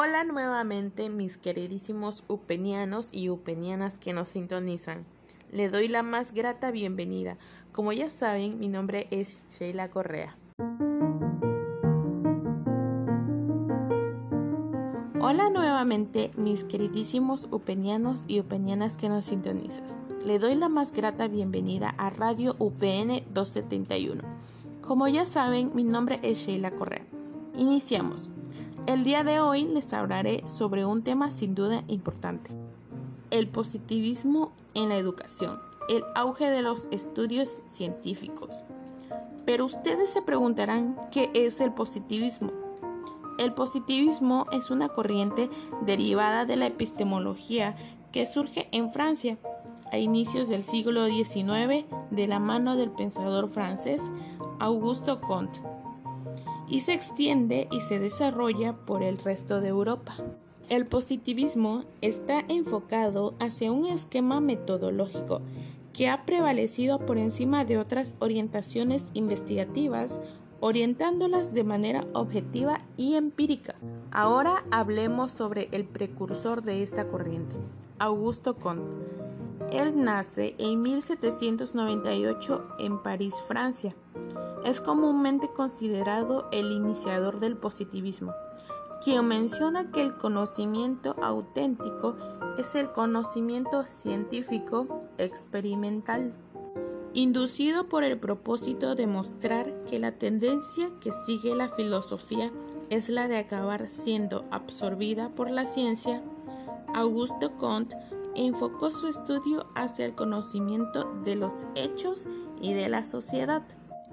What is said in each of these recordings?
Hola nuevamente mis queridísimos upenianos y upenianas que nos sintonizan. Le doy la más grata bienvenida. Como ya saben, mi nombre es Sheila Correa. Hola nuevamente mis queridísimos upenianos y upenianas que nos sintonizan. Le doy la más grata bienvenida a Radio UPN 271. Como ya saben, mi nombre es Sheila Correa. Iniciamos. El día de hoy les hablaré sobre un tema sin duda importante, el positivismo en la educación, el auge de los estudios científicos. Pero ustedes se preguntarán qué es el positivismo. El positivismo es una corriente derivada de la epistemología que surge en Francia a inicios del siglo XIX de la mano del pensador francés Augusto Comte y se extiende y se desarrolla por el resto de Europa. El positivismo está enfocado hacia un esquema metodológico que ha prevalecido por encima de otras orientaciones investigativas, orientándolas de manera objetiva y empírica. Ahora hablemos sobre el precursor de esta corriente, Augusto Comte. Él nace en 1798 en París, Francia. Es comúnmente considerado el iniciador del positivismo, quien menciona que el conocimiento auténtico es el conocimiento científico experimental, inducido por el propósito de mostrar que la tendencia que sigue la filosofía es la de acabar siendo absorbida por la ciencia. Augusto Comte enfocó su estudio hacia el conocimiento de los hechos y de la sociedad.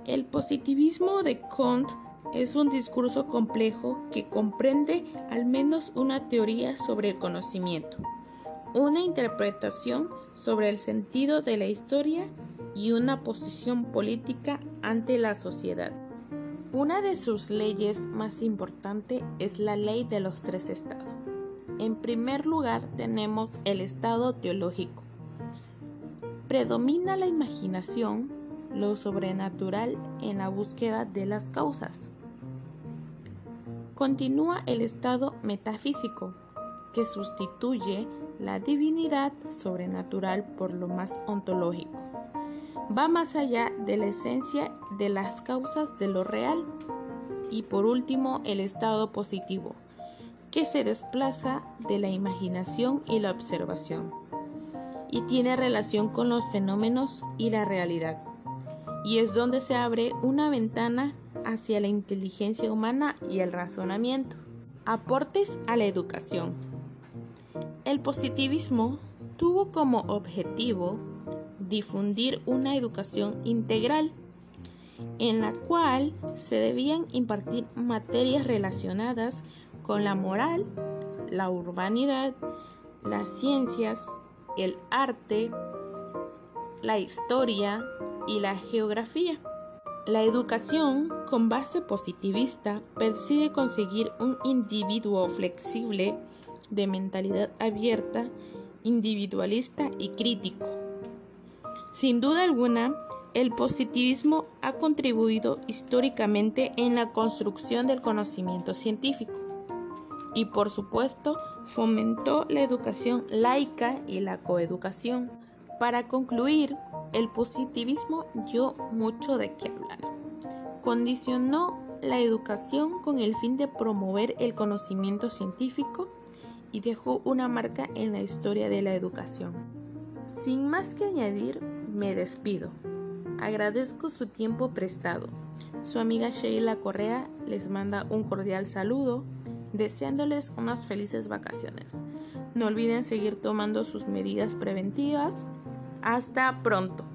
El positivismo de Kant es un discurso complejo que comprende al menos una teoría sobre el conocimiento, una interpretación sobre el sentido de la historia y una posición política ante la sociedad. Una de sus leyes más importantes es la ley de los tres estados. En primer lugar tenemos el estado teológico. Predomina la imaginación, lo sobrenatural en la búsqueda de las causas. Continúa el estado metafísico, que sustituye la divinidad sobrenatural por lo más ontológico. Va más allá de la esencia de las causas de lo real. Y por último, el estado positivo, que se desplaza de la imaginación y la observación, y tiene relación con los fenómenos y la realidad y es donde se abre una ventana hacia la inteligencia humana y el razonamiento. Aportes a la educación. El positivismo tuvo como objetivo difundir una educación integral en la cual se debían impartir materias relacionadas con la moral, la urbanidad, las ciencias, el arte, la historia, y la geografía. La educación con base positivista persigue conseguir un individuo flexible, de mentalidad abierta, individualista y crítico. Sin duda alguna, el positivismo ha contribuido históricamente en la construcción del conocimiento científico y por supuesto fomentó la educación laica y la coeducación. Para concluir, el positivismo dio mucho de qué hablar. Condicionó la educación con el fin de promover el conocimiento científico y dejó una marca en la historia de la educación. Sin más que añadir, me despido. Agradezco su tiempo prestado. Su amiga Sheila Correa les manda un cordial saludo, deseándoles unas felices vacaciones. No olviden seguir tomando sus medidas preventivas hasta pronto.